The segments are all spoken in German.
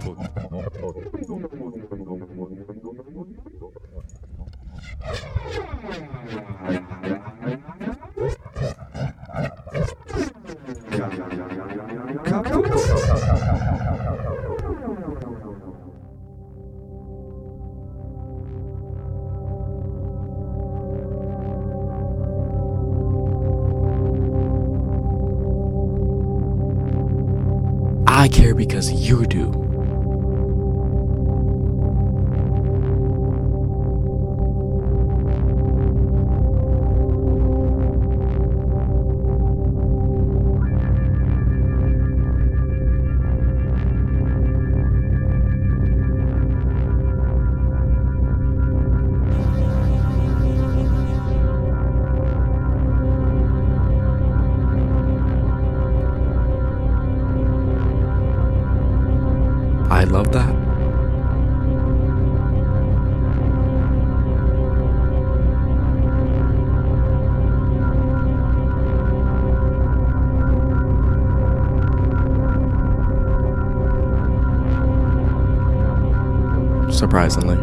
I Surprisingly.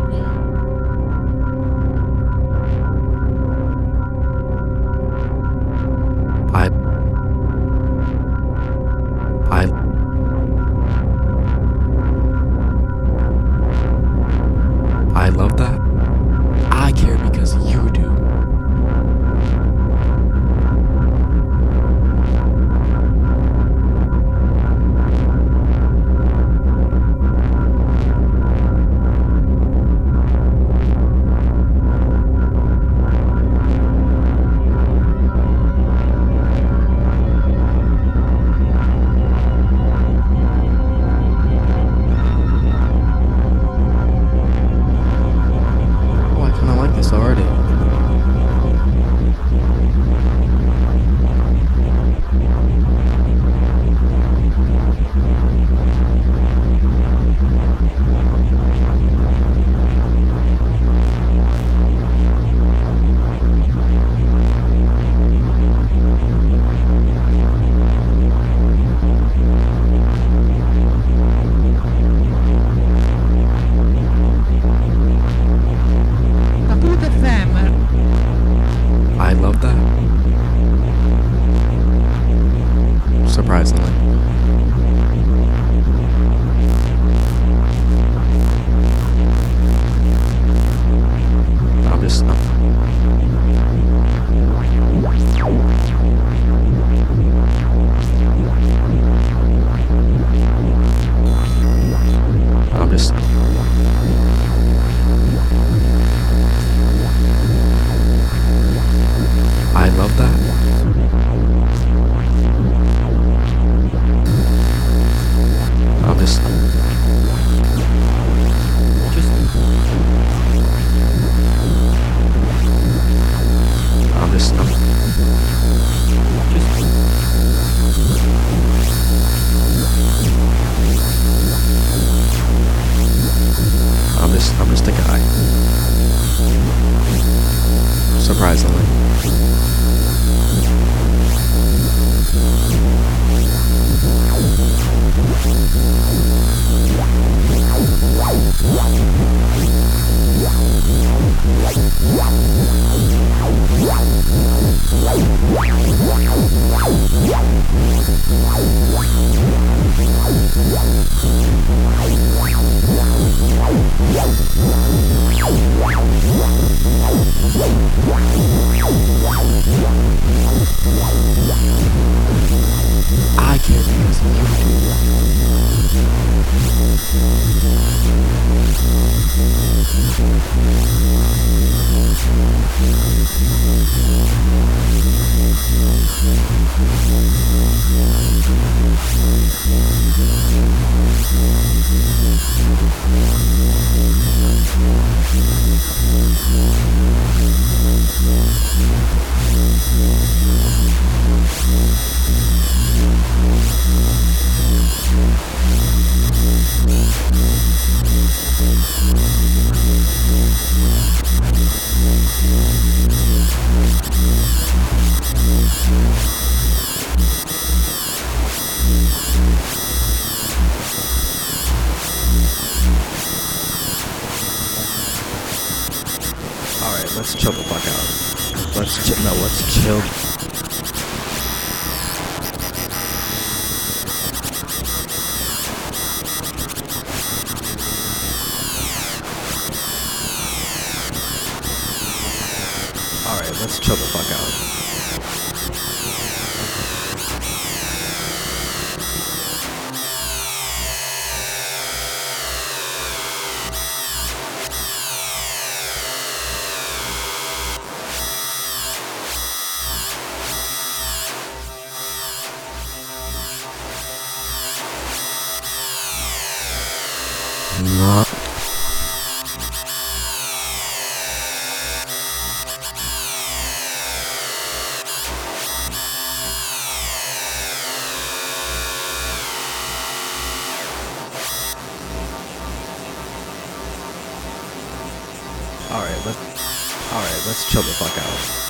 Let's chill the fuck out.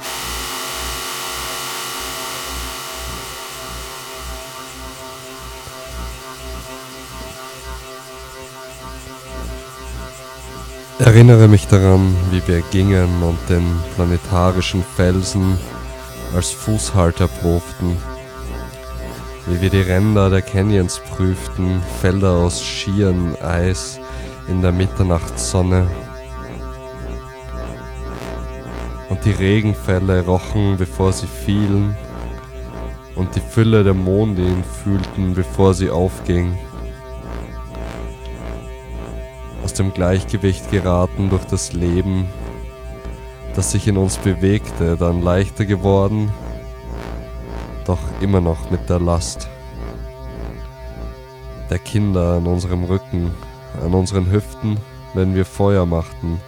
Erinnere mich daran, wie wir gingen und den planetarischen Felsen als Fußhalt erprobten, wie wir die Ränder der Canyons prüften, Felder aus schieren Eis in der Mitternachtssonne. Die Regenfälle rochen, bevor sie fielen, und die Fülle der Mondin fühlten, bevor sie aufging aus dem Gleichgewicht geraten durch das Leben, das sich in uns bewegte, dann leichter geworden, doch immer noch mit der Last der Kinder an unserem Rücken, an unseren Hüften, wenn wir Feuer machten,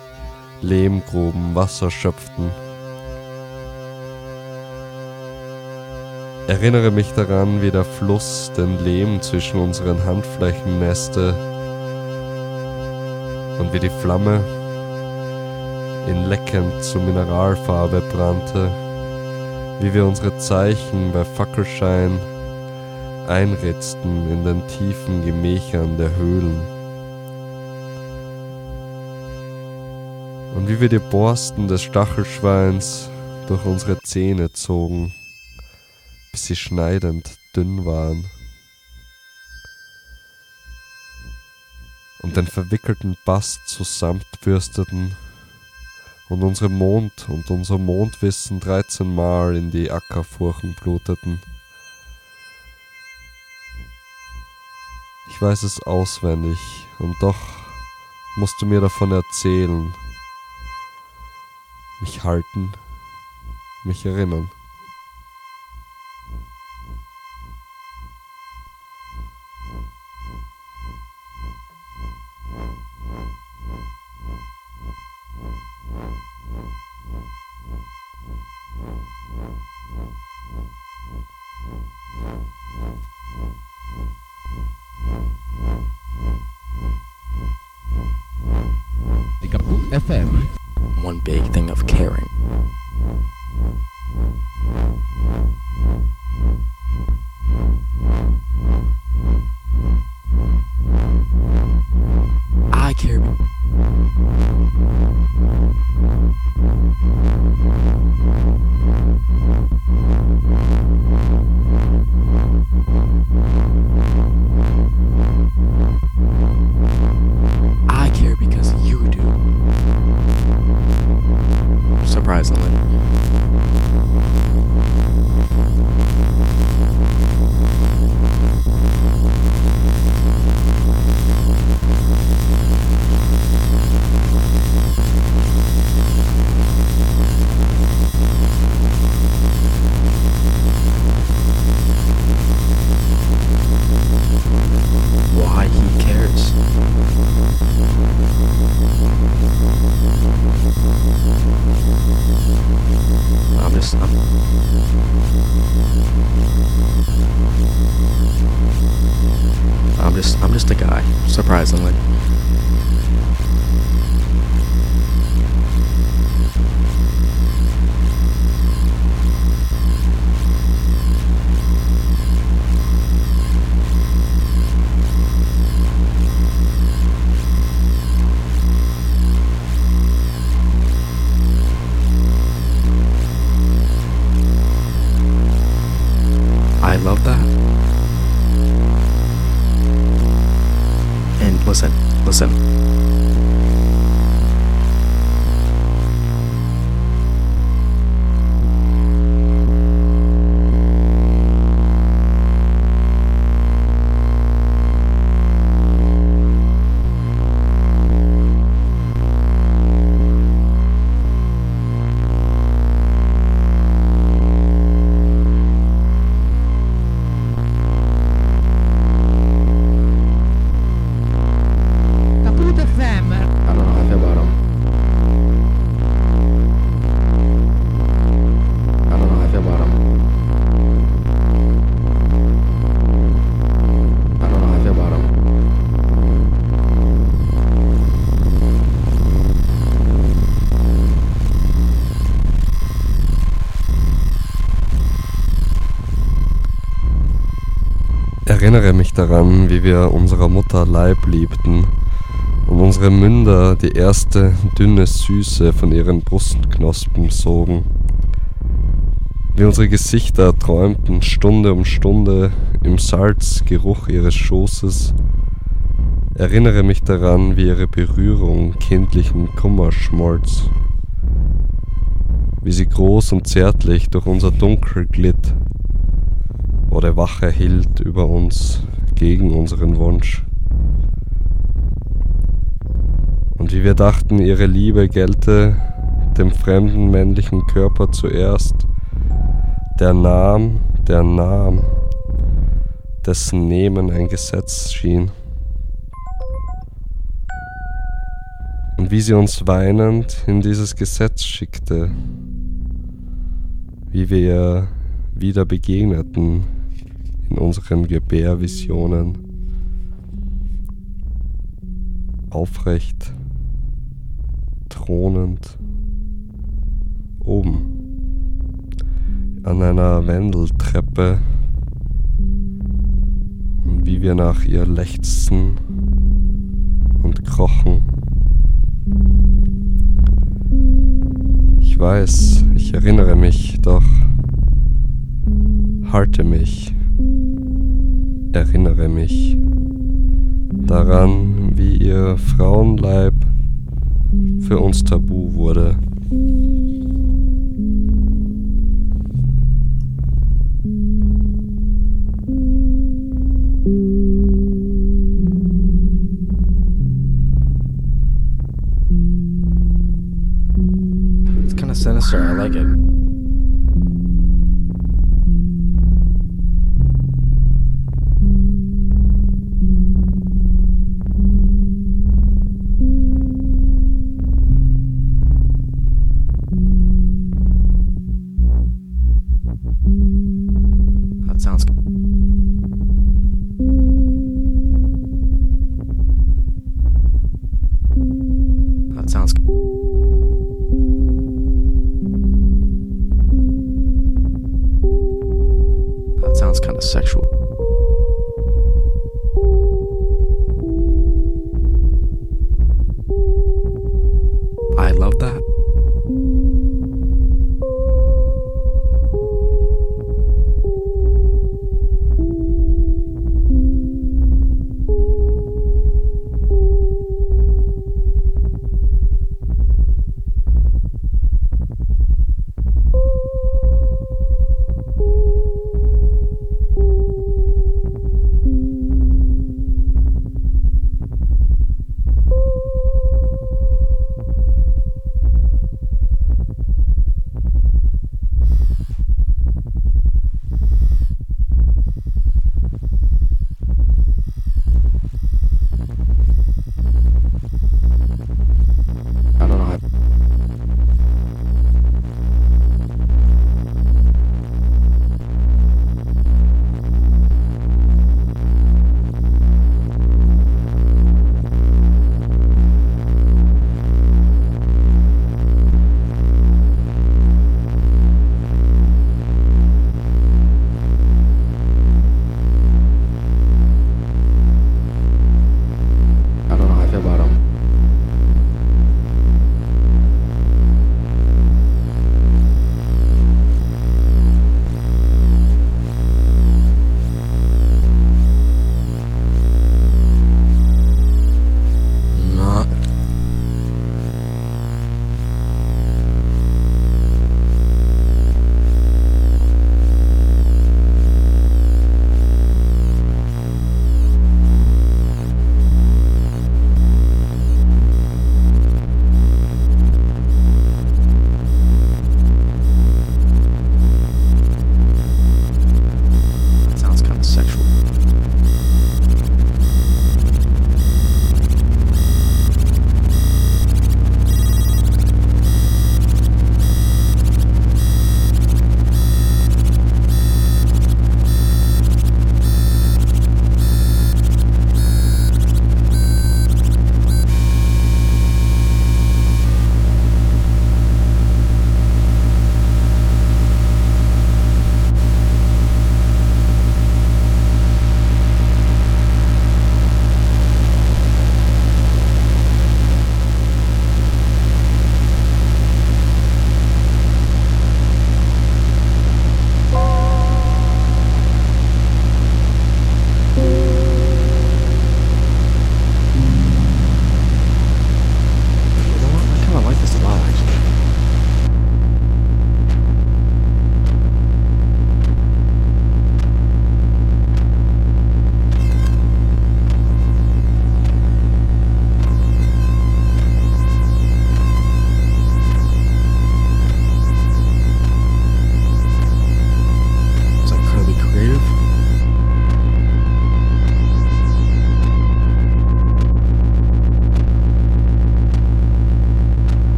Lehm gruben, Wasser schöpften. Erinnere mich daran, wie der Fluss den Lehm zwischen unseren Handflächen nässte und wie die Flamme in leckend zu Mineralfarbe brannte, wie wir unsere Zeichen bei Fackelschein einritzten in den tiefen Gemächern der Höhlen. Und wie wir die Borsten des Stachelschweins durch unsere Zähne zogen, bis sie schneidend dünn waren. und den verwickelten Bast zusammenbürsteten und unsere Mond und unser Mondwissen 13 Mal in die Ackerfurchen bluteten. Ich weiß es auswendig und doch musst du mir davon erzählen, mich halten, mich erinnern. FM. One big thing of caring. I care. Thank you. Erinnere mich daran, wie wir unserer Mutter Leib liebten und unsere Münder die erste dünne Süße von ihren Brustknospen sogen. Wie unsere Gesichter träumten Stunde um Stunde im Salzgeruch ihres Schoßes. Erinnere mich daran, wie ihre Berührung kindlichen Kummer schmolz. Wie sie groß und zärtlich durch unser Dunkel glitt oder Wache hielt über uns gegen unseren Wunsch. Und wie wir dachten, ihre Liebe gelte dem fremden männlichen Körper zuerst, der nahm, der nahm, dessen Nehmen ein Gesetz schien. Und wie sie uns weinend in dieses Gesetz schickte, wie wir ihr wieder begegneten in unseren Gebärvisionen. Aufrecht, thronend, oben an einer Wendeltreppe und wie wir nach ihr lechzten und krochen. Ich weiß, ich erinnere mich, doch halte mich, erinnere mich daran, wie ihr Frauenleib für uns tabu wurde. It's kind of sinister. I like it.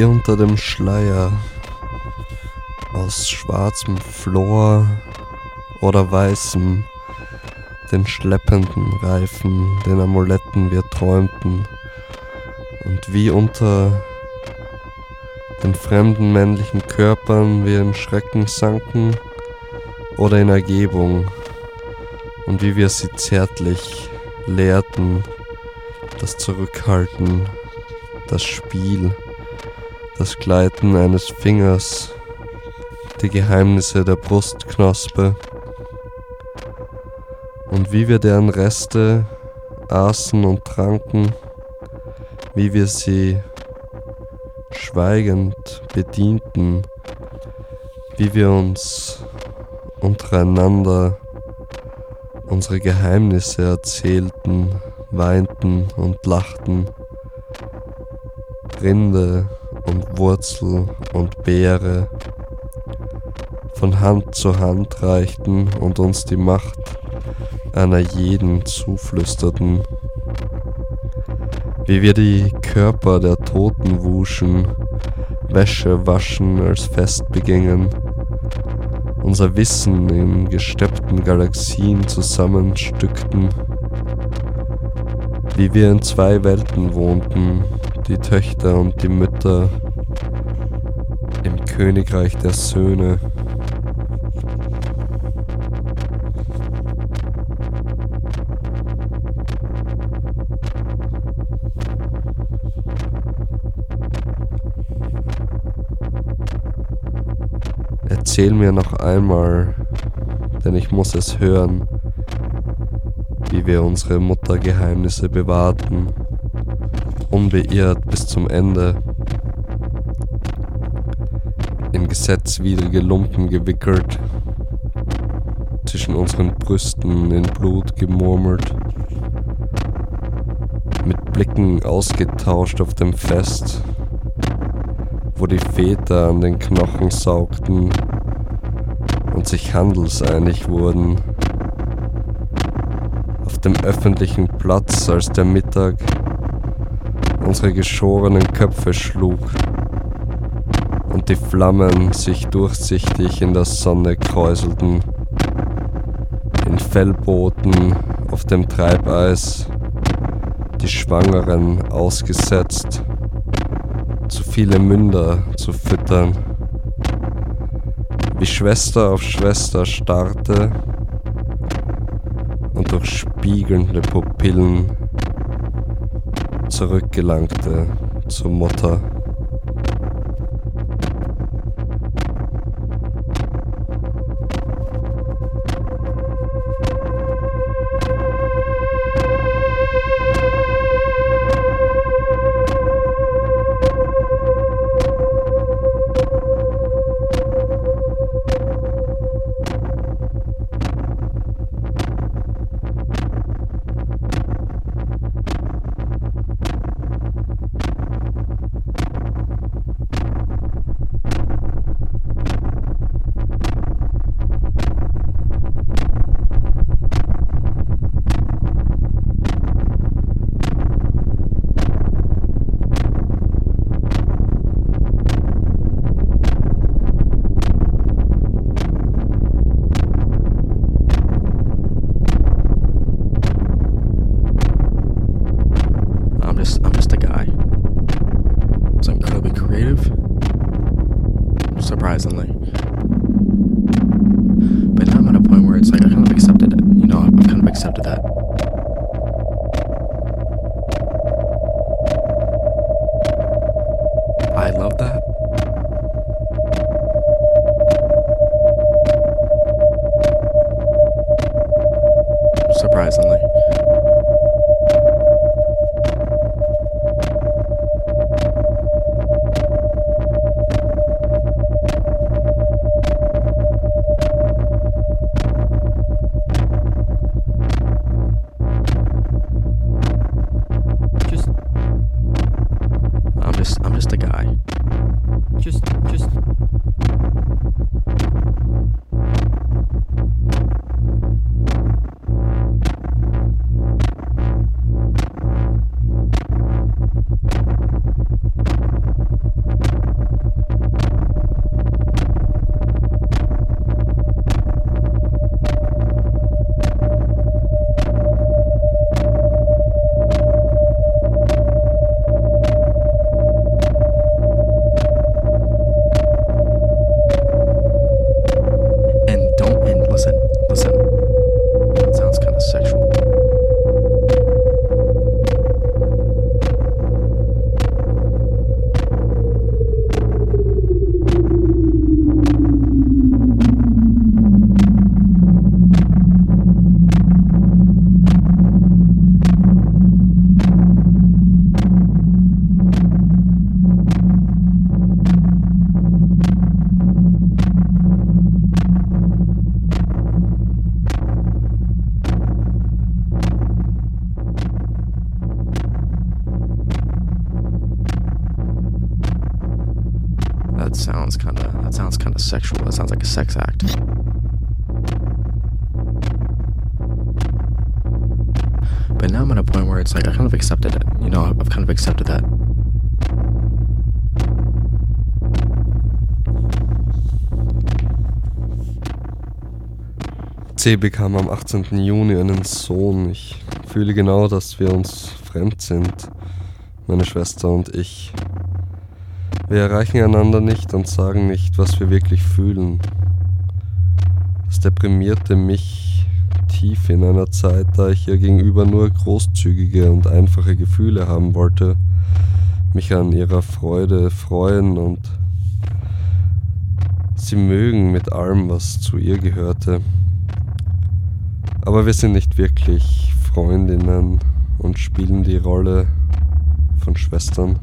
Wie unter dem Schleier. Aus schwarzem Flor oder weißem, den schleppenden Reifen, den Amuletten wir träumten, und wie unter den fremden männlichen Körpern wir in Schrecken sanken oder in Ergebung, und wie wir sie zärtlich lehrten, das Zurückhalten, das Spiel, das Gleiten eines Fingers, die Geheimnisse der Brustknospe und wie wir deren Reste aßen und tranken, wie wir sie schweigend bedienten, wie wir uns untereinander unsere Geheimnisse erzählten, weinten und lachten, Rinde und Wurzel und Beere von Hand zu Hand reichten und uns die Macht einer jeden zuflüsterten, wie wir die Körper der Toten wuschen, Wäsche waschen als Fest begingen, unser Wissen in gesteppten Galaxien zusammenstückten, wie wir in zwei Welten wohnten, die Töchter und die Mütter Königreich der Söhne. Erzähl mir noch einmal, denn ich muss es hören, wie wir unsere Muttergeheimnisse bewahrten, unbeirrt bis zum Ende, gesetzwidrige Lumpen gewickelt, zwischen unseren Brüsten in Blut gemurmelt, mit Blicken ausgetauscht auf dem Fest, wo die Väter an den Knochen saugten und sich handelseinig wurden. Auf dem öffentlichen Platz, als der Mittag unsere geschorenen Köpfe schlug und die Flammen sich durchsichtig in der Sonne kräuselten, in Fellbooten auf dem Treibeis, die Schwangeren ausgesetzt, zu viele Münder zu füttern, wie Schwester auf Schwester starrte und durch spiegelnde Pupillen zurückgelangte zur Mutter. Bekam am 18. Juni einen Sohn. Ich fühle genau, dass wir uns fremd sind, meine Schwester und ich. Wir erreichen einander nicht und sagen nicht, was wir wirklich fühlen. Das deprimierte mich tief in einer Zeit, da ich ihr gegenüber nur großzügige und einfache Gefühle haben wollte, mich an ihrer Freude freuen und sie mögen mit allem, was zu ihr gehörte. Aber wir sind nicht wirklich Freundinnen und spielen die Rolle von Schwestern.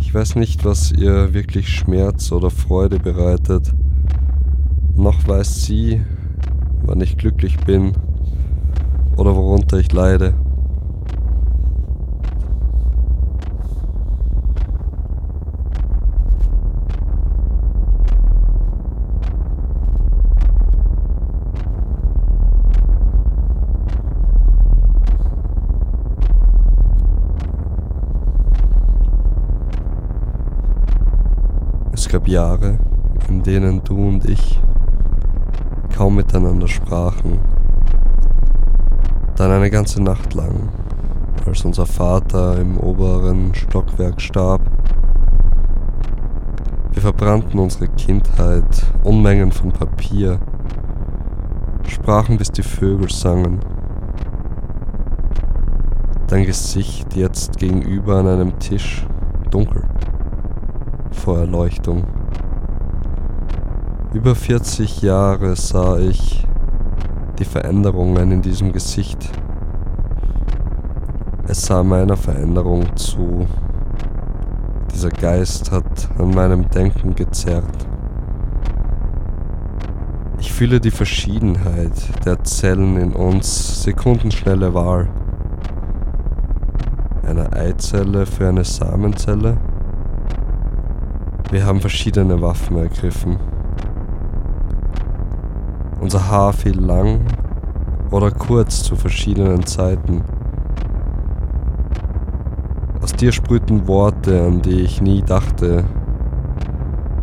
Ich weiß nicht, was ihr wirklich Schmerz oder Freude bereitet. Noch weiß sie, wann ich glücklich bin oder worunter ich leide. Es gab Jahre, in denen du und ich kaum miteinander sprachen. Dann eine ganze Nacht lang, als unser Vater im oberen Stockwerk starb. Wir verbrannten unsere Kindheit, Unmengen von Papier, sprachen bis die Vögel sangen. Dein Gesicht jetzt gegenüber an einem Tisch, dunkel vor Erleuchtung. Über 40 Jahre sah ich die Veränderungen in diesem Gesicht. Es sah meiner Veränderung zu. Dieser Geist hat an meinem Denken gezerrt. Ich fühle die Verschiedenheit der Zellen in uns, sekundenschnelle Wahl. Eine Eizelle für eine Samenzelle, wir haben verschiedene Waffen ergriffen. Unser Haar fiel lang oder kurz zu verschiedenen Zeiten. Aus dir sprühten Worte, an die ich nie dachte.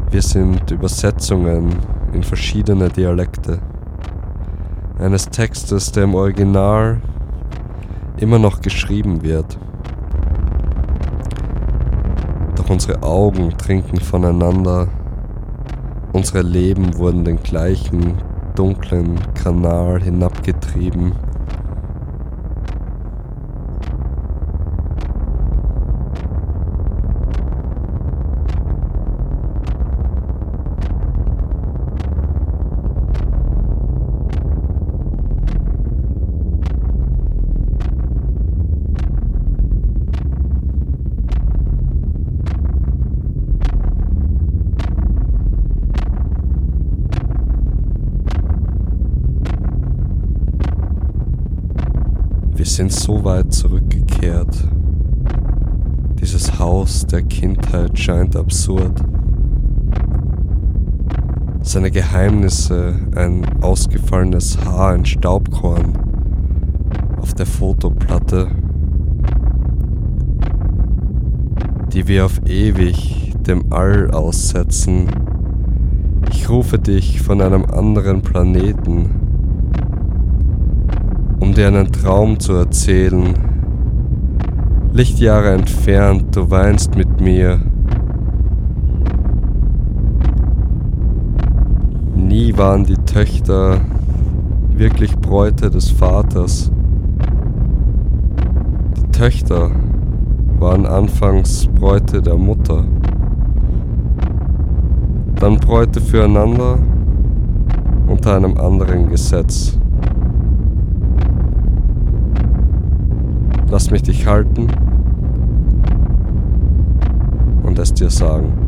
Wir sind Übersetzungen in verschiedene Dialekte. Eines Textes, der im Original immer noch geschrieben wird. Doch unsere Augen trinken voneinander. Unsere Leben wurden den gleichen dunklen Kanal hinabgetrieben. Sind so weit zurückgekehrt. Dieses Haus der Kindheit scheint absurd. Seine Geheimnisse, ein ausgefallenes Haar, ein Staubkorn auf der Fotoplatte, die wir auf ewig dem All aussetzen. Ich rufe dich von einem anderen Planeten dir einen Traum zu erzählen. Lichtjahre entfernt, du weinst mit mir. Nie waren die Töchter wirklich Bräute des Vaters. Die Töchter waren anfangs Bräute der Mutter, dann Bräute füreinander unter einem anderen Gesetz. Lass mich dich halten und es dir sagen.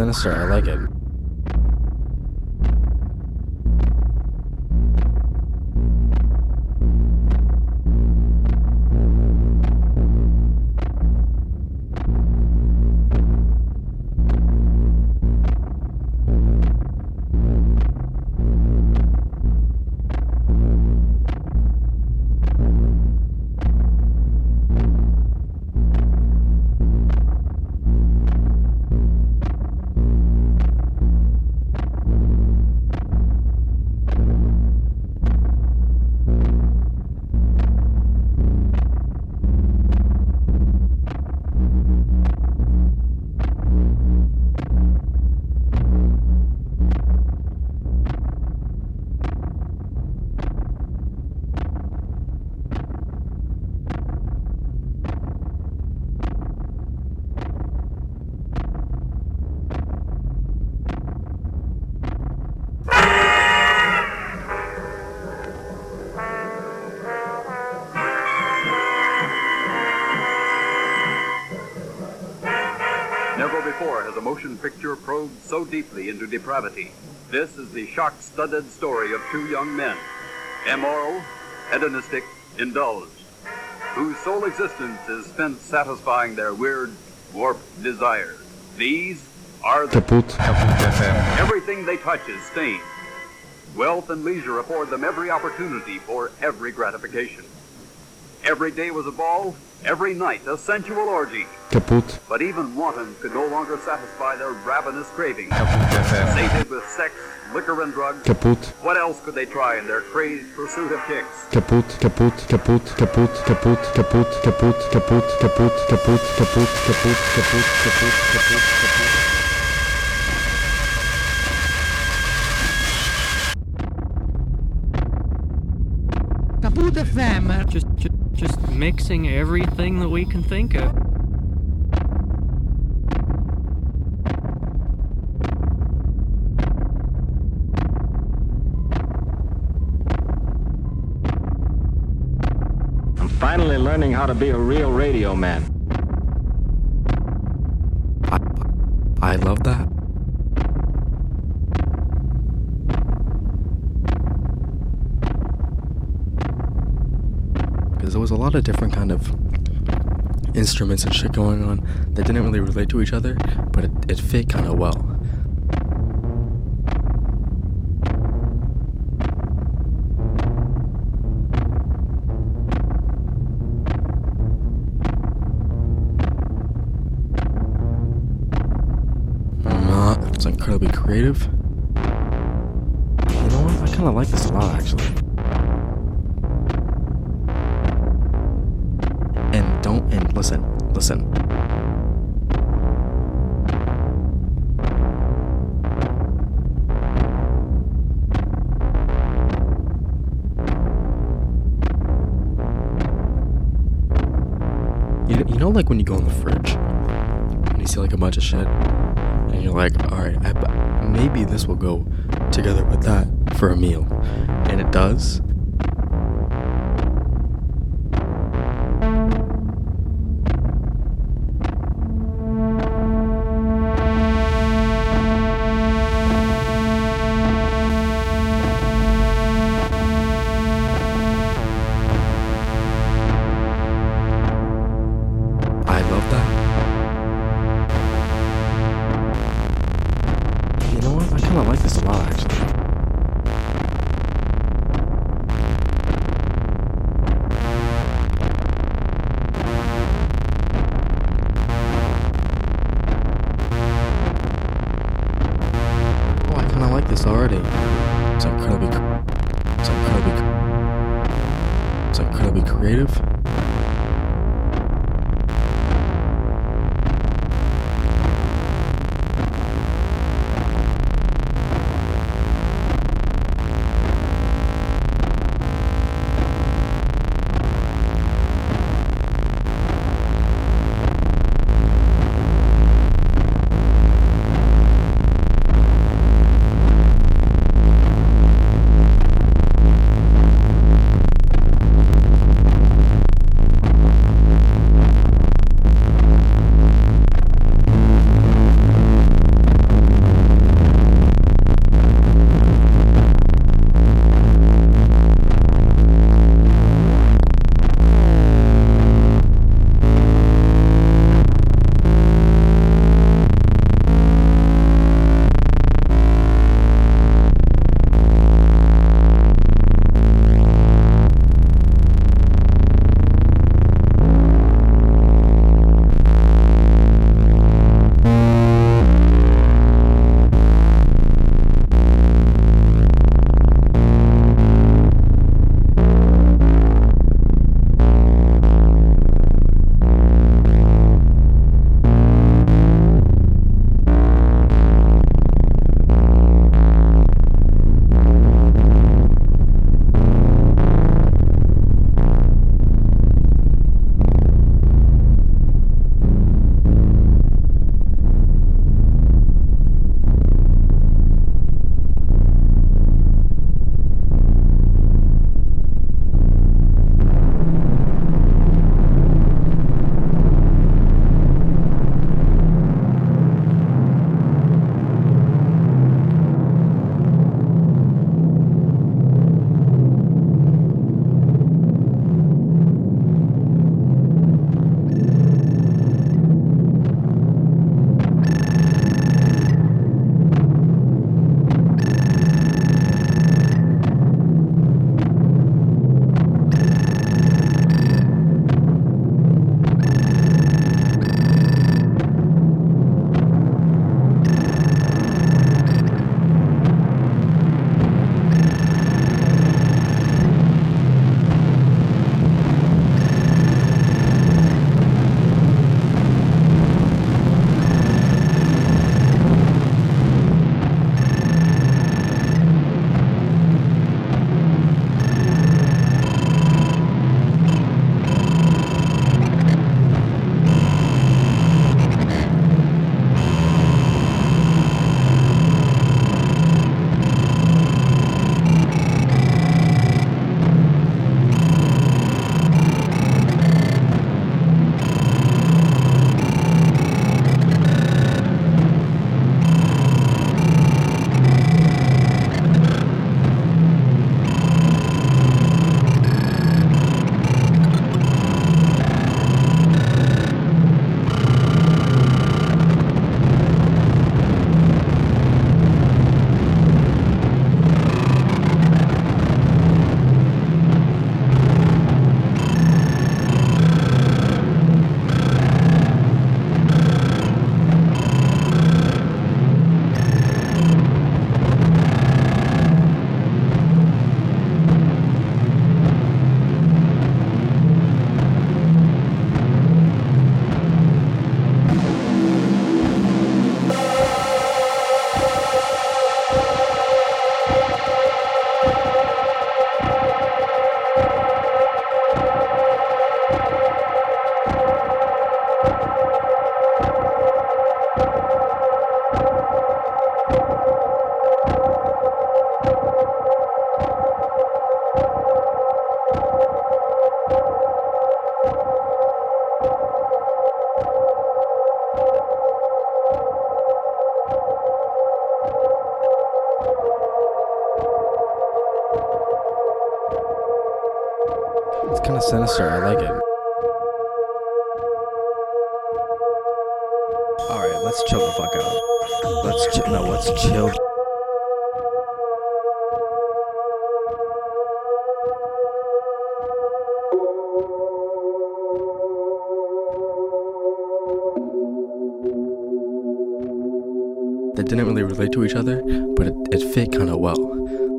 Sinister. I like it. Depravity. This is the shock studded story of two young men, immoral, hedonistic, indulged, whose sole existence is spent satisfying their weird, warped desires. These are the Kaputt. Everything they touch is stained. Wealth and leisure afford them every opportunity for every gratification. Every day was a ball, every night a sensual orgy. Kaputt. But even wantons could no longer satisfy their ravenous cravings. Kaput Sated with sex, liquor, and drugs, Kaputt. what else could they try in their crazed pursuit of chicks? Kaputt, kaputt, kaputt, kaputt, kaputt, kaputt, kaputt, kaputt, kaputt, kaputt, kaputt, kaputt, kaputt, kaputt, kaputt, kaputt. Kaput FM. Just, just just mixing everything that we can think of. I'm finally learning how to be a real radio man. I, I love that. Because there was a lot of different kind of instruments and shit going on that didn't really relate to each other, but it, it fit kind of well. It's incredibly creative. You know what? I kind of like this a lot, actually. Listen, listen. You, you know, like when you go in the fridge and you see like a bunch of shit, and you're like, all right, I, maybe this will go together with that for a meal, and it does. Sinister. I like it. All right, let's chill the fuck out. Let's chill. No, let's chill. They didn't really relate to each other, but it, it fit kind of well.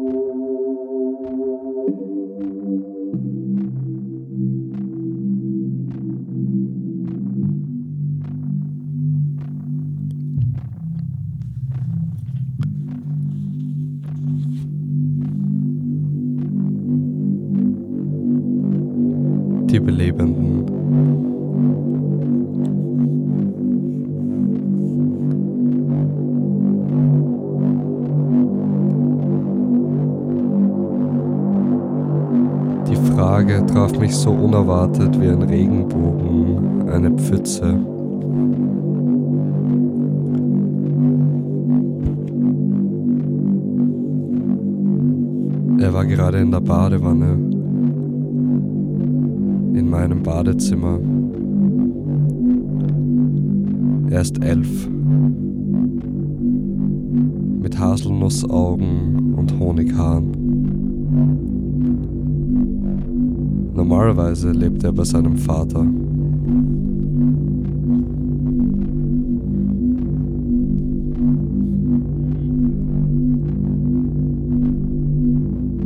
Normalerweise lebt er bei seinem Vater.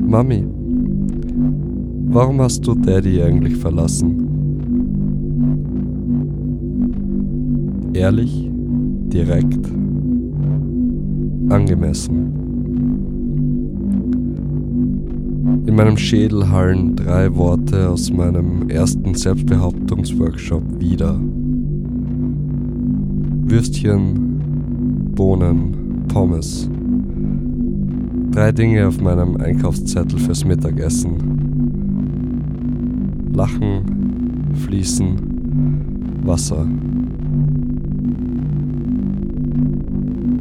Mami, warum hast du Daddy eigentlich verlassen? Ehrlich, direkt, angemessen. In meinem Schädel hallen drei Worte aus meinem ersten Selbstbehauptungsworkshop wieder. Würstchen, Bohnen, Pommes. Drei Dinge auf meinem Einkaufszettel fürs Mittagessen. Lachen, Fließen, Wasser.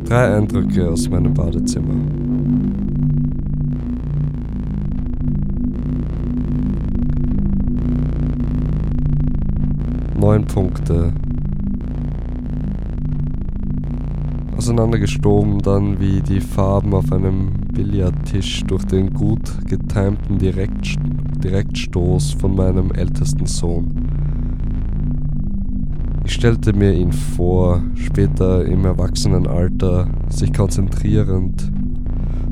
Drei Eindrücke aus meinem Badezimmer. Neun Punkte. Auseinandergestoben dann wie die Farben auf einem Billardtisch durch den gut getimten Direkt Direktstoß von meinem ältesten Sohn. Ich stellte mir ihn vor, später im Erwachsenenalter, sich konzentrierend,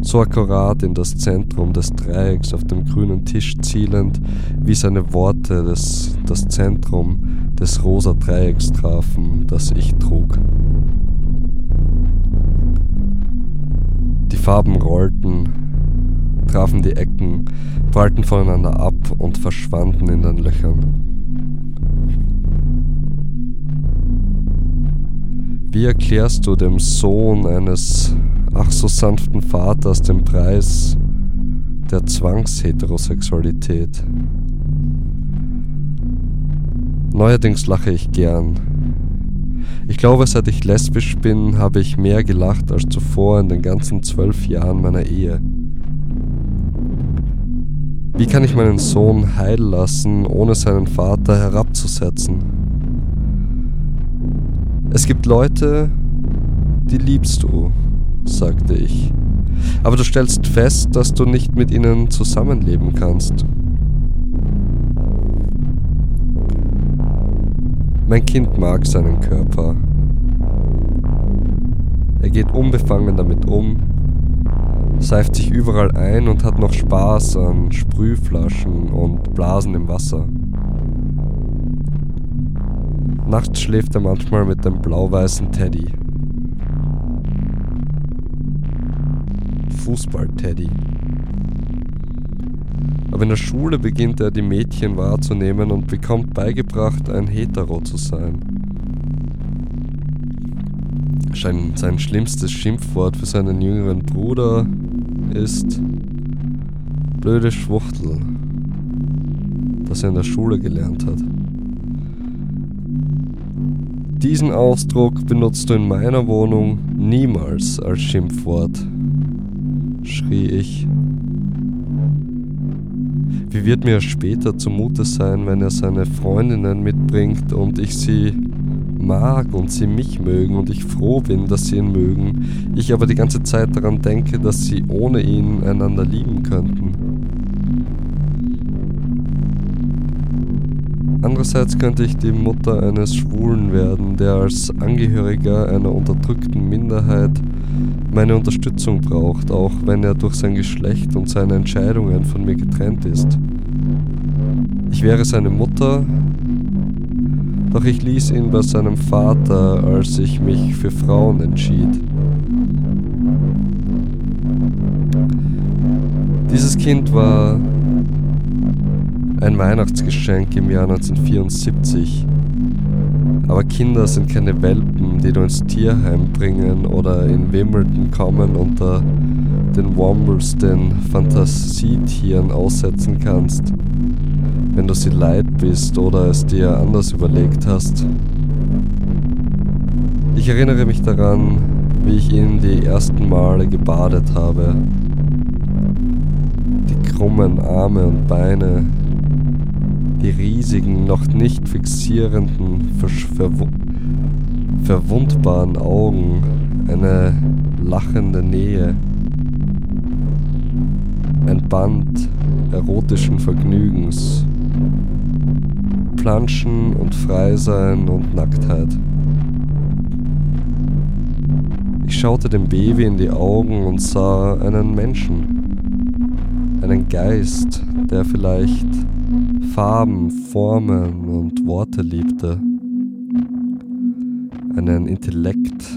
so akkurat in das Zentrum des Dreiecks auf dem grünen Tisch zielend, wie seine Worte des, das Zentrum des rosa Dreiecks trafen, das ich trug. Die Farben rollten, trafen die Ecken, prallten voneinander ab und verschwanden in den Löchern. Wie erklärst du dem Sohn eines ach so sanften Vaters den Preis der Zwangsheterosexualität? Neuerdings lache ich gern. Ich glaube, seit ich lesbisch bin, habe ich mehr gelacht als zuvor in den ganzen zwölf Jahren meiner Ehe. Wie kann ich meinen Sohn heil lassen, ohne seinen Vater herabzusetzen? Es gibt Leute, die liebst du, sagte ich. Aber du stellst fest, dass du nicht mit ihnen zusammenleben kannst. Mein Kind mag seinen Körper. Er geht unbefangen damit um, seift sich überall ein und hat noch Spaß an Sprühflaschen und Blasen im Wasser. Nachts schläft er manchmal mit dem blau-weißen Teddy. Fußball-Teddy. Aber in der Schule beginnt er die Mädchen wahrzunehmen und bekommt beigebracht, ein Hetero zu sein. Sein, sein schlimmstes Schimpfwort für seinen jüngeren Bruder ist blöde Schwuchtel, das er in der Schule gelernt hat. Diesen Ausdruck benutzt du in meiner Wohnung niemals als Schimpfwort, schrie ich. Wie wird mir später zumute sein, wenn er seine Freundinnen mitbringt und ich sie mag und sie mich mögen und ich froh bin, dass sie ihn mögen, ich aber die ganze Zeit daran denke, dass sie ohne ihn einander lieben könnten. Andererseits könnte ich die Mutter eines Schwulen werden, der als Angehöriger einer unterdrückten Minderheit meine Unterstützung braucht, auch wenn er durch sein Geschlecht und seine Entscheidungen von mir getrennt ist. Ich wäre seine Mutter, doch ich ließ ihn bei seinem Vater, als ich mich für Frauen entschied. Dieses Kind war ein Weihnachtsgeschenk im Jahr 1974. Aber Kinder sind keine Welpen, die du ins Tierheim bringen oder in Wimbledon kommen unter den Wombles, den Fantasietieren aussetzen kannst, wenn du sie leid bist oder es dir anders überlegt hast. Ich erinnere mich daran, wie ich ihn die ersten Male gebadet habe. Die krummen Arme und Beine, die riesigen, noch nicht fixierenden, verw verwundbaren Augen, eine lachende Nähe, ein Band erotischen Vergnügens, Planschen und Freisein und Nacktheit. Ich schaute dem Baby in die Augen und sah einen Menschen, einen Geist, der vielleicht Farben, Formen und Worte liebte. Einen Intellekt,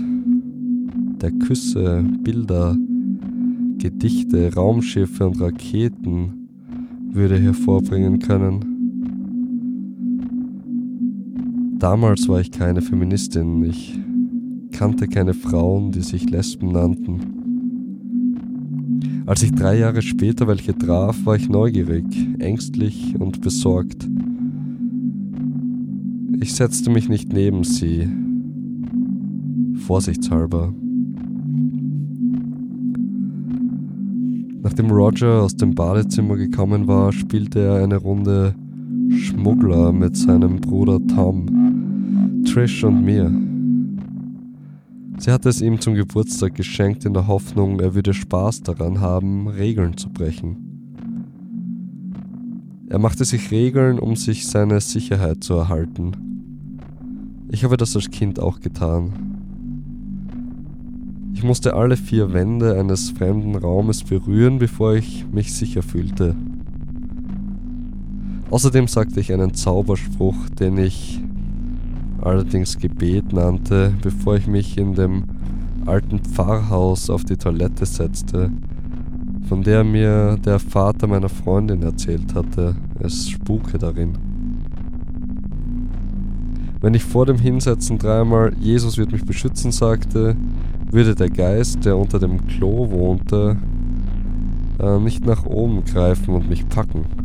der Küsse, Bilder, Gedichte, Raumschiffe und Raketen würde hervorbringen können. Damals war ich keine Feministin, ich kannte keine Frauen, die sich Lesben nannten. Als ich drei Jahre später welche traf, war ich neugierig, ängstlich und besorgt. Ich setzte mich nicht neben sie, vorsichtshalber. Nachdem Roger aus dem Badezimmer gekommen war, spielte er eine Runde Schmuggler mit seinem Bruder Tom, Trish und mir. Sie hatte es ihm zum Geburtstag geschenkt in der Hoffnung, er würde Spaß daran haben, Regeln zu brechen. Er machte sich Regeln, um sich seine Sicherheit zu erhalten. Ich habe das als Kind auch getan. Ich musste alle vier Wände eines fremden Raumes berühren, bevor ich mich sicher fühlte. Außerdem sagte ich einen Zauberspruch, den ich allerdings Gebet nannte, bevor ich mich in dem alten Pfarrhaus auf die Toilette setzte, von der mir der Vater meiner Freundin erzählt hatte, es spuke darin. Wenn ich vor dem Hinsetzen dreimal Jesus wird mich beschützen sagte, würde der Geist, der unter dem Klo wohnte, äh, nicht nach oben greifen und mich packen.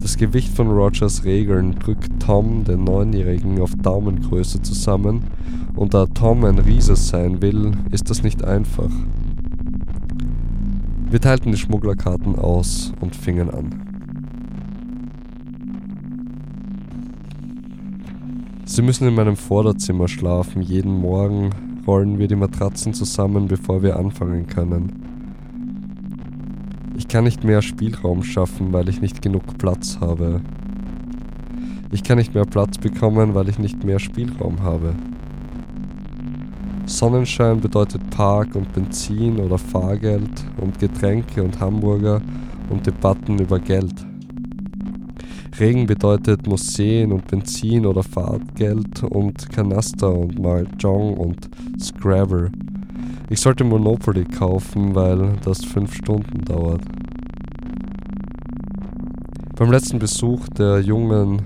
Das Gewicht von Rogers Regeln drückt Tom, den Neunjährigen, auf Daumengröße zusammen und da Tom ein Riese sein will, ist das nicht einfach. Wir teilten die Schmugglerkarten aus und fingen an. Sie müssen in meinem Vorderzimmer schlafen. Jeden Morgen rollen wir die Matratzen zusammen, bevor wir anfangen können. Ich kann nicht mehr Spielraum schaffen, weil ich nicht genug Platz habe. Ich kann nicht mehr Platz bekommen, weil ich nicht mehr Spielraum habe. Sonnenschein bedeutet Park und Benzin oder Fahrgeld und Getränke und Hamburger und Debatten über Geld. Regen bedeutet Museen und Benzin oder Fahrgeld und Kanaster und Mahjong und Scrabble. Ich sollte Monopoly kaufen, weil das fünf Stunden dauert. Beim letzten Besuch der Jungen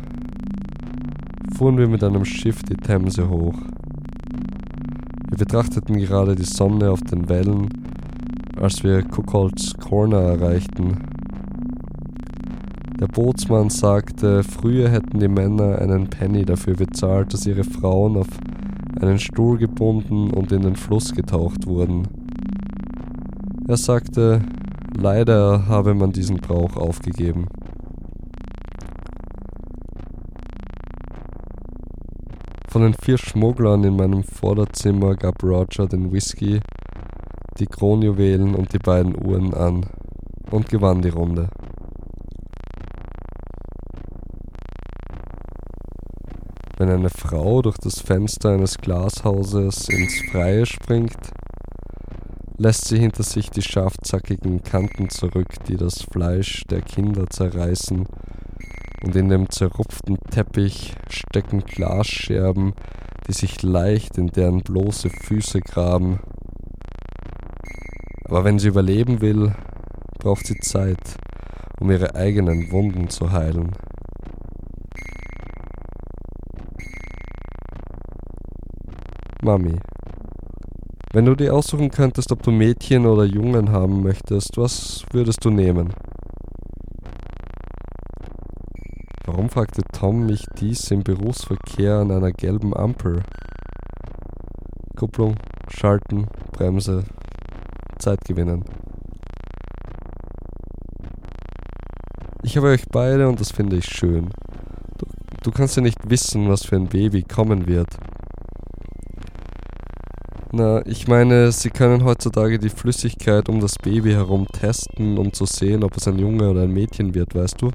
fuhren wir mit einem Schiff die Themse hoch. Wir betrachteten gerade die Sonne auf den Wellen, als wir Cookholz Corner erreichten. Der Bootsmann sagte, früher hätten die Männer einen Penny dafür bezahlt, dass ihre Frauen auf einen Stuhl gebunden und in den Fluss getaucht wurden. Er sagte, leider habe man diesen Brauch aufgegeben. Von den vier Schmugglern in meinem Vorderzimmer gab Roger den Whisky, die Kronjuwelen und die beiden Uhren an und gewann die Runde. Wenn eine Frau durch das Fenster eines Glashauses ins Freie springt, lässt sie hinter sich die scharfzackigen Kanten zurück, die das Fleisch der Kinder zerreißen, und in dem zerrupften Teppich stecken Glasscherben, die sich leicht in deren bloße Füße graben. Aber wenn sie überleben will, braucht sie Zeit, um ihre eigenen Wunden zu heilen. Mami, wenn du dir aussuchen könntest, ob du Mädchen oder Jungen haben möchtest, was würdest du nehmen? Warum fragte Tom mich dies im Berufsverkehr an einer gelben Ampel? Kupplung, Schalten, Bremse, Zeit gewinnen. Ich habe euch beide und das finde ich schön. Du, du kannst ja nicht wissen, was für ein Baby kommen wird. Na, ich meine, sie können heutzutage die Flüssigkeit um das Baby herum testen, um zu sehen, ob es ein Junge oder ein Mädchen wird, weißt du?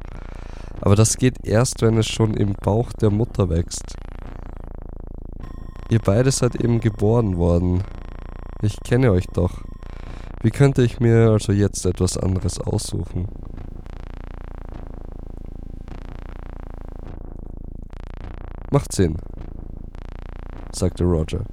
Aber das geht erst, wenn es schon im Bauch der Mutter wächst. Ihr beide seid eben geboren worden. Ich kenne euch doch. Wie könnte ich mir also jetzt etwas anderes aussuchen? Macht Sinn, sagte Roger.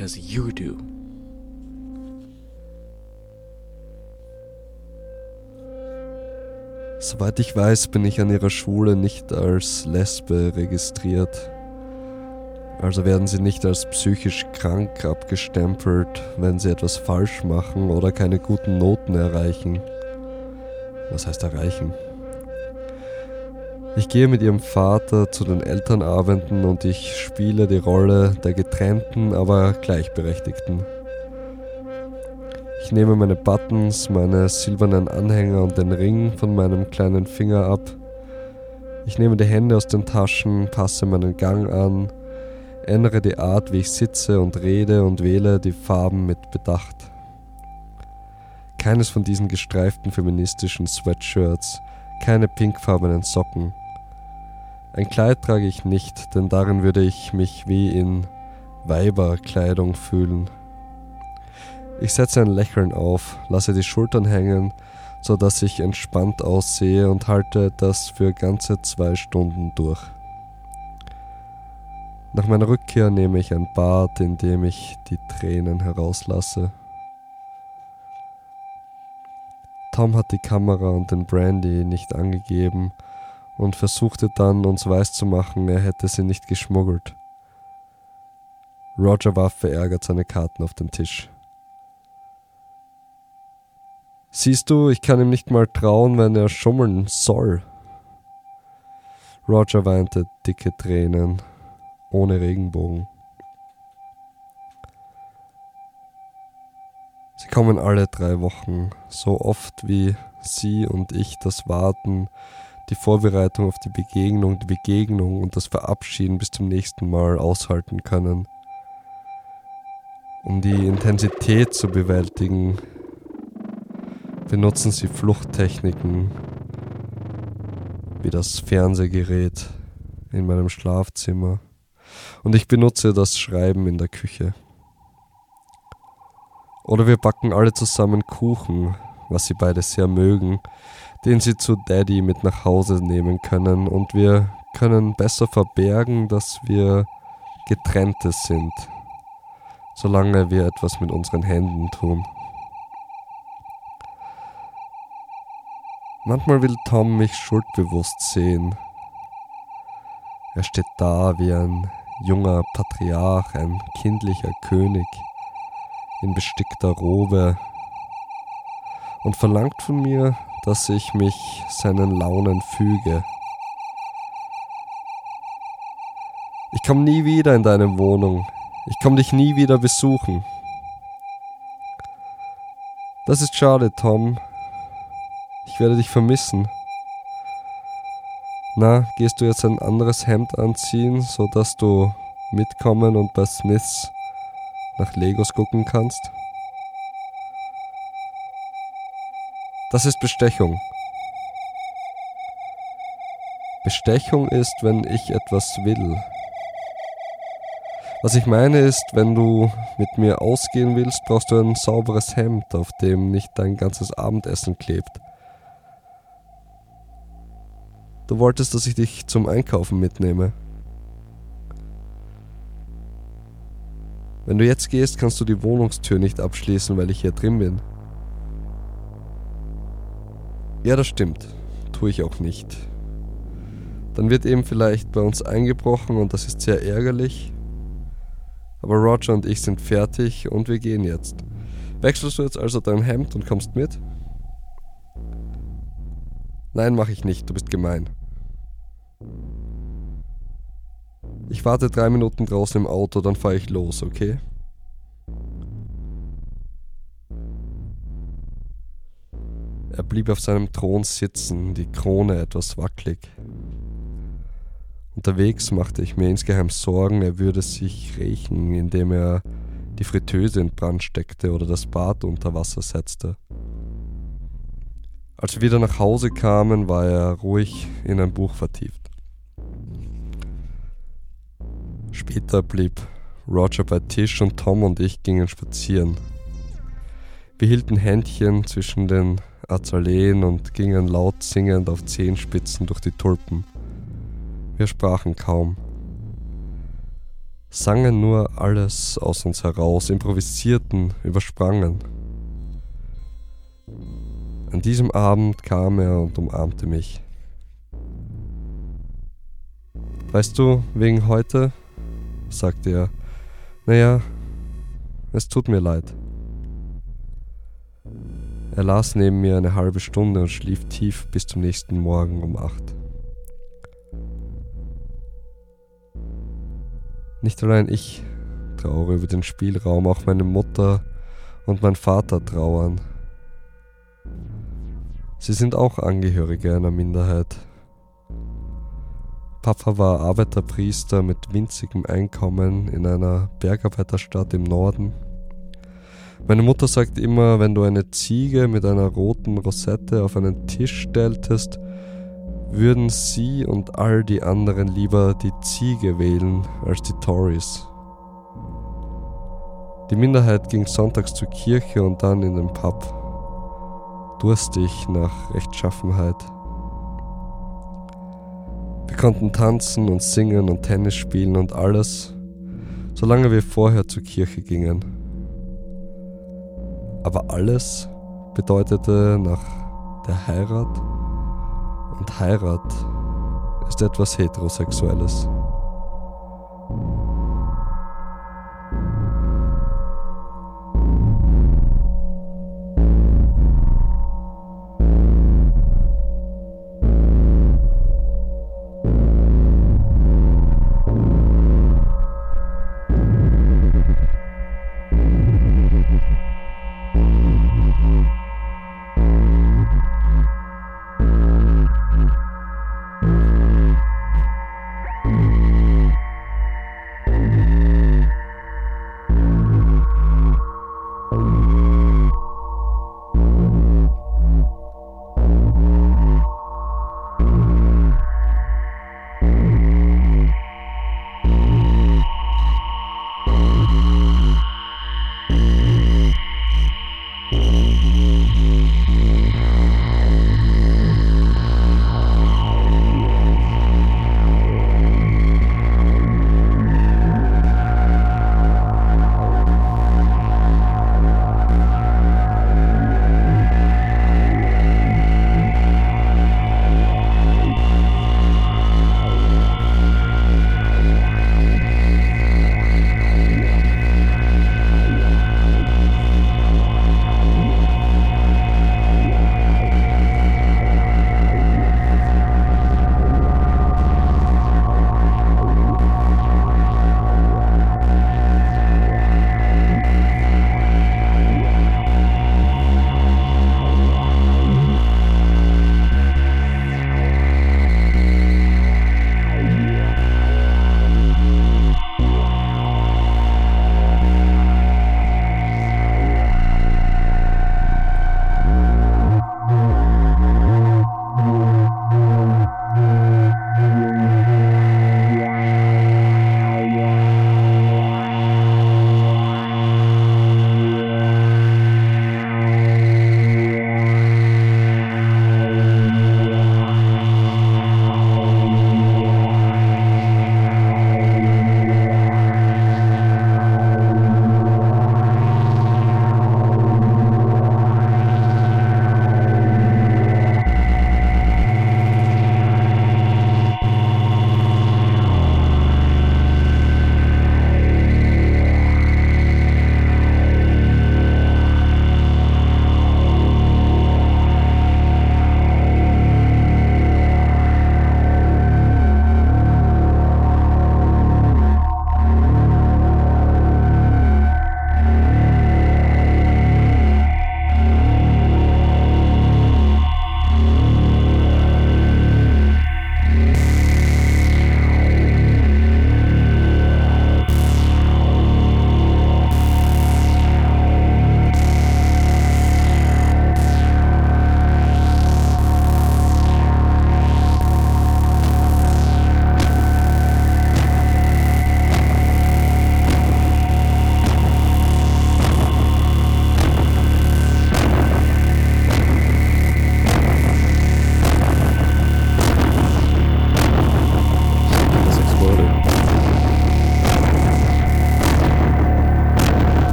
Because you do. Soweit ich weiß, bin ich an ihrer Schule nicht als Lesbe registriert. Also werden sie nicht als psychisch krank abgestempelt, wenn sie etwas falsch machen oder keine guten Noten erreichen. Was heißt erreichen? Ich gehe mit ihrem Vater zu den Elternabenden und ich spiele die Rolle der getrennten, aber gleichberechtigten. Ich nehme meine Buttons, meine silbernen Anhänger und den Ring von meinem kleinen Finger ab. Ich nehme die Hände aus den Taschen, passe meinen Gang an, ändere die Art, wie ich sitze und rede und wähle die Farben mit Bedacht. Keines von diesen gestreiften feministischen Sweatshirts, keine pinkfarbenen Socken. Ein Kleid trage ich nicht, denn darin würde ich mich wie in Weiberkleidung fühlen. Ich setze ein Lächeln auf, lasse die Schultern hängen, so dass ich entspannt aussehe und halte das für ganze zwei Stunden durch. Nach meiner Rückkehr nehme ich ein Bad, in dem ich die Tränen herauslasse. Tom hat die Kamera und den Brandy nicht angegeben und versuchte dann, uns weiszumachen, er hätte sie nicht geschmuggelt. Roger warf verärgert seine Karten auf den Tisch. Siehst du, ich kann ihm nicht mal trauen, wenn er schummeln soll. Roger weinte dicke Tränen, ohne Regenbogen. Sie kommen alle drei Wochen, so oft wie sie und ich das Warten, die Vorbereitung auf die Begegnung, die Begegnung und das Verabschieden bis zum nächsten Mal aushalten können. Um die Intensität zu bewältigen, benutzen sie Fluchttechniken wie das Fernsehgerät in meinem Schlafzimmer und ich benutze das Schreiben in der Küche. Oder wir backen alle zusammen Kuchen, was sie beide sehr mögen, den sie zu Daddy mit nach Hause nehmen können und wir können besser verbergen, dass wir getrennte sind, solange wir etwas mit unseren Händen tun. Manchmal will Tom mich schuldbewusst sehen. Er steht da wie ein junger Patriarch, ein kindlicher König in bestickter Robe und verlangt von mir, dass ich mich seinen Launen füge. Ich komme nie wieder in deine Wohnung. Ich komme dich nie wieder besuchen. Das ist schade, Tom. Ich werde dich vermissen. Na, gehst du jetzt ein anderes Hemd anziehen, sodass du mitkommen und bei Smiths nach Legos gucken kannst? Das ist Bestechung. Bestechung ist, wenn ich etwas will. Was ich meine ist, wenn du mit mir ausgehen willst, brauchst du ein sauberes Hemd, auf dem nicht dein ganzes Abendessen klebt. Du wolltest, dass ich dich zum Einkaufen mitnehme. Wenn du jetzt gehst, kannst du die Wohnungstür nicht abschließen, weil ich hier drin bin. Ja, das stimmt. Tue ich auch nicht. Dann wird eben vielleicht bei uns eingebrochen und das ist sehr ärgerlich. Aber Roger und ich sind fertig und wir gehen jetzt. Wechselst du jetzt also dein Hemd und kommst mit? Nein, mach ich nicht, du bist gemein. Ich warte drei Minuten draußen im Auto, dann fahre ich los, okay? Er blieb auf seinem Thron sitzen, die Krone etwas wackelig. Unterwegs machte ich mir insgeheim Sorgen, er würde sich rächen, indem er die Fritteuse in Brand steckte oder das Bad unter Wasser setzte. Als wir wieder nach Hause kamen, war er ruhig in ein Buch vertieft. Später blieb Roger bei Tisch und Tom und ich gingen spazieren. Wir hielten Händchen zwischen den Azaleen und gingen laut singend auf Zehenspitzen durch die Tulpen. Wir sprachen kaum, sangen nur alles aus uns heraus, improvisierten, übersprangen. An diesem Abend kam er und umarmte mich. Weißt du, wegen heute? Sagte er. Naja, es tut mir leid. Er las neben mir eine halbe Stunde und schlief tief bis zum nächsten Morgen um acht. Nicht allein ich trauere über den Spielraum, auch meine Mutter und mein Vater trauern. Sie sind auch Angehörige einer Minderheit. Papa war Arbeiterpriester mit winzigem Einkommen in einer Bergarbeiterstadt im Norden. Meine Mutter sagt immer, wenn du eine Ziege mit einer roten Rosette auf einen Tisch stelltest, würden sie und all die anderen lieber die Ziege wählen als die Tories. Die Minderheit ging sonntags zur Kirche und dann in den Pub, durstig nach Rechtschaffenheit. Wir konnten tanzen und singen und Tennis spielen und alles, solange wir vorher zur Kirche gingen. Aber alles bedeutete nach der Heirat und Heirat ist etwas Heterosexuelles.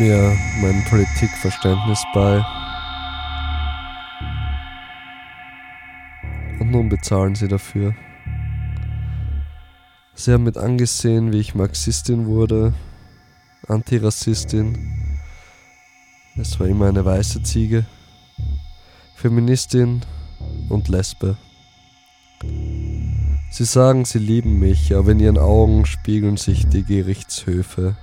Mir mein Politikverständnis bei. Und nun bezahlen sie dafür. Sie haben mit angesehen, wie ich Marxistin wurde, Antirassistin. Es war immer eine weiße Ziege, Feministin und Lesbe. Sie sagen, sie lieben mich, aber in ihren Augen spiegeln sich die Gerichtshöfe.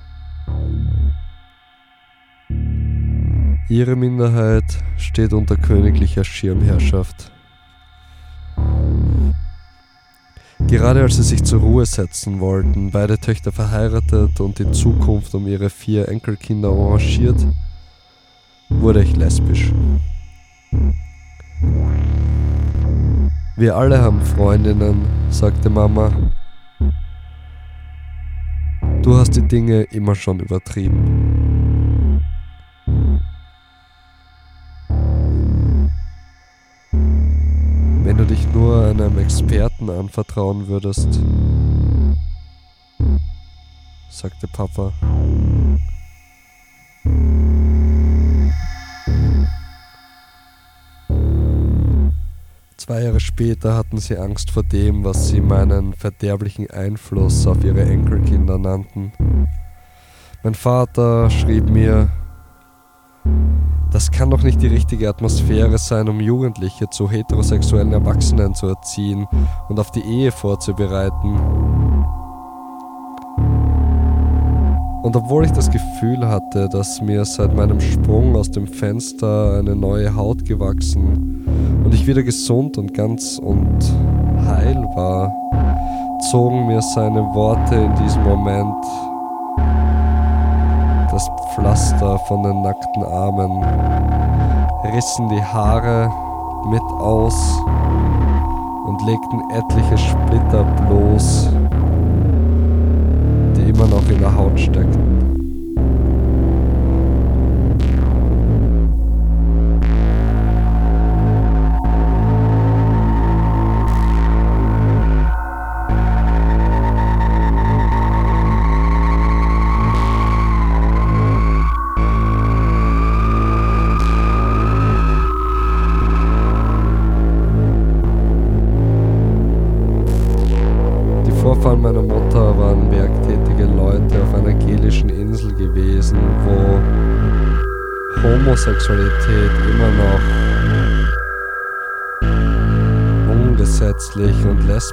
Ihre Minderheit steht unter königlicher Schirmherrschaft. Gerade als sie sich zur Ruhe setzen wollten, beide Töchter verheiratet und die Zukunft um ihre vier Enkelkinder arrangiert, wurde ich lesbisch. Wir alle haben Freundinnen, sagte Mama. Du hast die Dinge immer schon übertrieben. Dich nur einem Experten anvertrauen würdest, sagte Papa. Zwei Jahre später hatten sie Angst vor dem, was sie meinen verderblichen Einfluss auf ihre Enkelkinder nannten. Mein Vater schrieb mir, das kann doch nicht die richtige Atmosphäre sein, um Jugendliche zu heterosexuellen Erwachsenen zu erziehen und auf die Ehe vorzubereiten. Und obwohl ich das Gefühl hatte, dass mir seit meinem Sprung aus dem Fenster eine neue Haut gewachsen und ich wieder gesund und ganz und heil war, zogen mir seine Worte in diesem Moment das Pflaster von den nackten Armen, rissen die Haare mit aus und legten etliche Splitter bloß, die immer noch in der Haut steckten.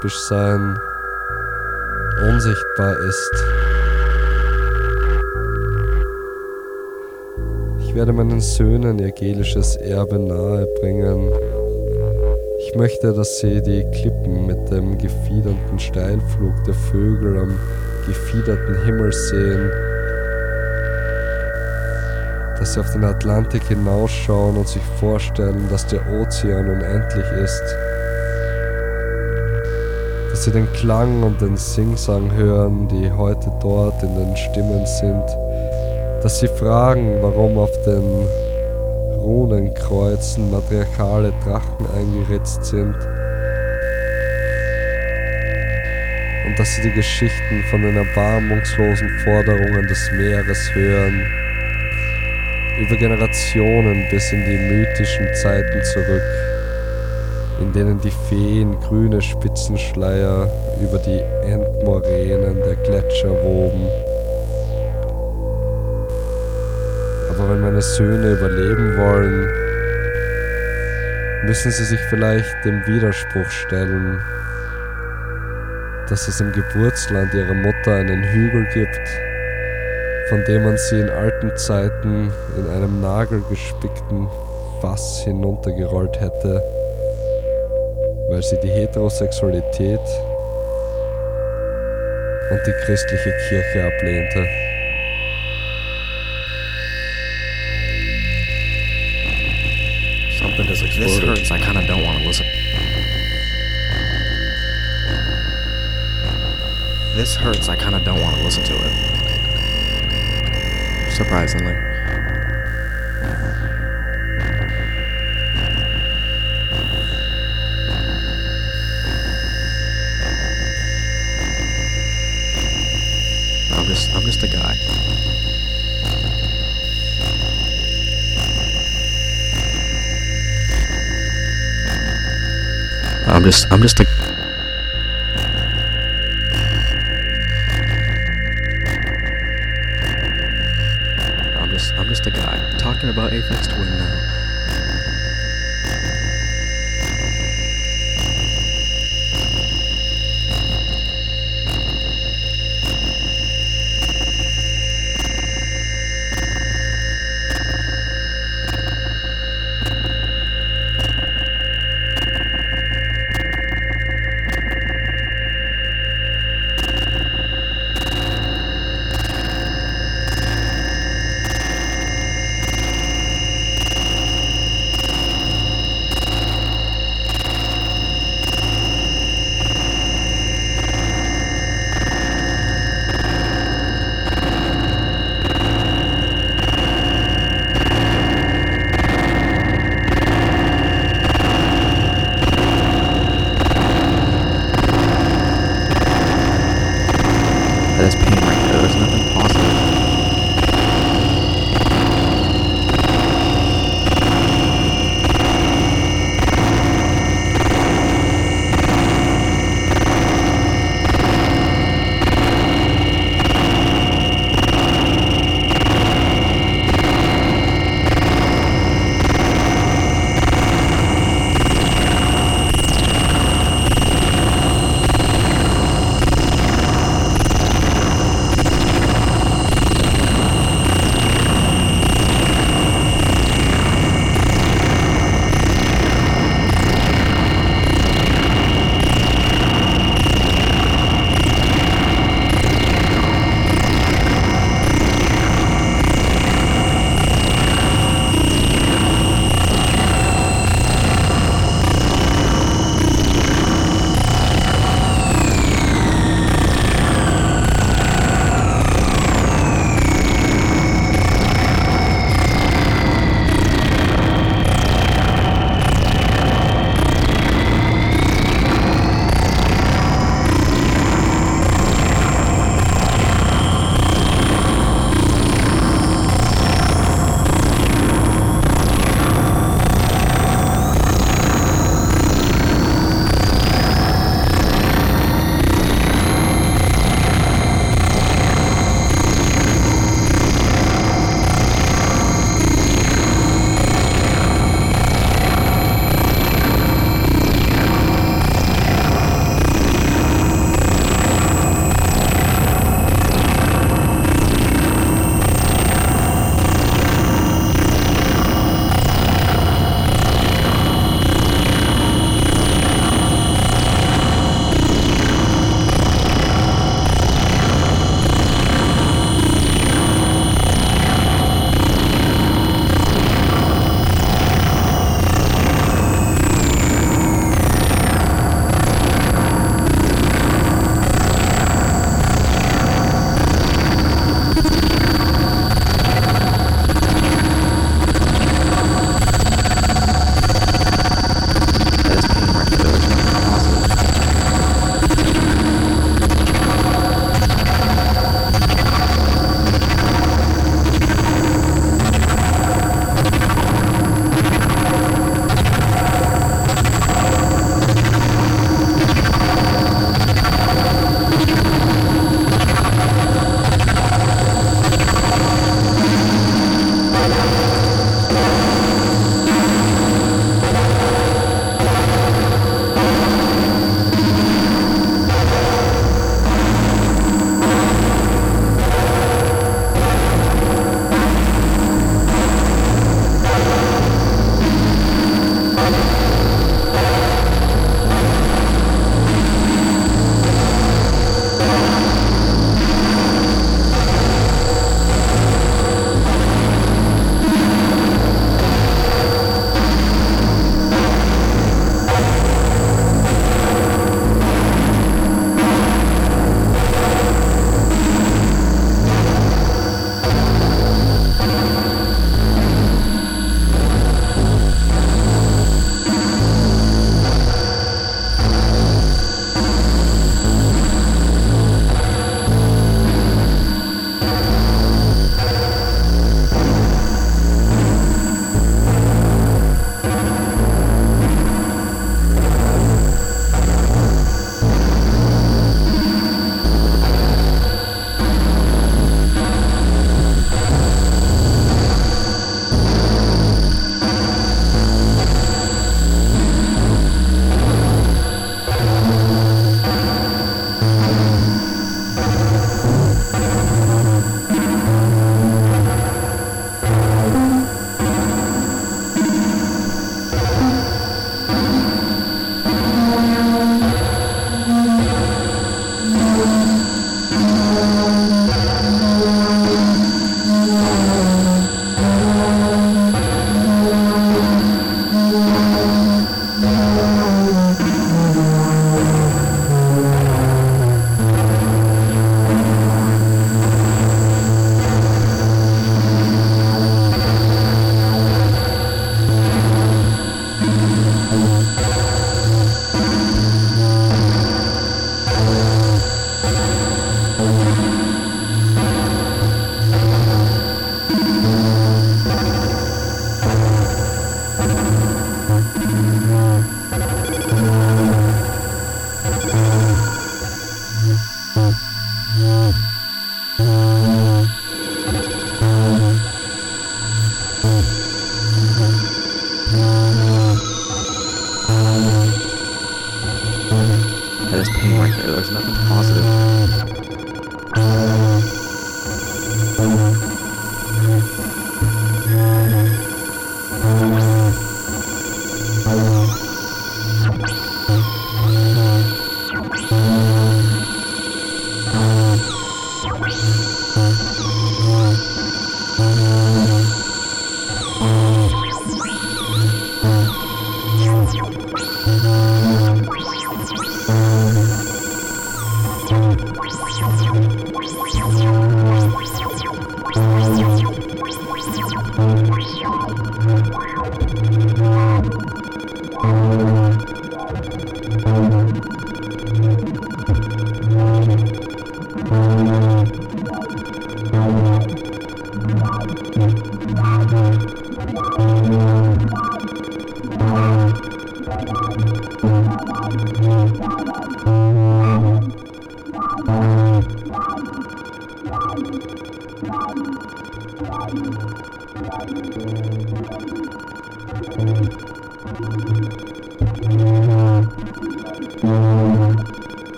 Lesbisch sein unsichtbar ist. Ich werde meinen Söhnen ihr gelisches Erbe nahebringen. Ich möchte, dass sie die Klippen mit dem gefiederten Steilflug der Vögel am gefiederten Himmel sehen, dass sie auf den Atlantik hinausschauen und sich vorstellen, dass der Ozean unendlich ist, dass sie den Klang und den Singsang hören, die heute dort in den Stimmen sind, dass sie fragen, warum auf den Runenkreuzen matriarchale Drachen eingeritzt sind. Und dass sie die Geschichten von den erbarmungslosen Forderungen des Meeres hören, über Generationen bis in die mythischen Zeiten zurück, in denen die Feen grüne Spitzenschleier über die Endmoränen der Gletscher woben. Aber wenn meine Söhne überleben wollen, müssen sie sich vielleicht dem Widerspruch stellen, dass es im Geburtsland ihrer Mutter einen Hügel gibt, von dem man sie in alten Zeiten in einem nagelgespickten Fass hinuntergerollt hätte, weil sie die Heterosexualität und die christliche Kirche ablehnte. Something just This hurts. I kind of don't want to listen. This hurts. I kind of don't want to listen to it. Surprisingly. just I'm just a guy. I'm just I'm just a I'm just I'm just a guy talking about Apex Twin now.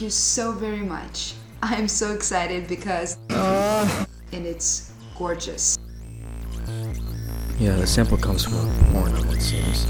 You so very much. I'm so excited because. Uh. And it's gorgeous. Yeah, the sample comes from Pornhub, it seems.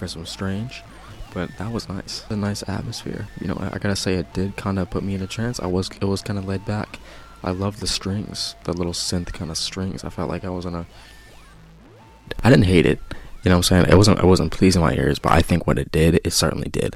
Was for some strange, but that was nice. A nice atmosphere. You know, I, I gotta say it did kind of put me in a trance. I was, it was kind of laid back. I love the strings, the little synth kind of strings. I felt like I was in a. I didn't hate it. You know what I'm saying? It wasn't, it wasn't pleasing my ears, but I think what it did, it certainly did.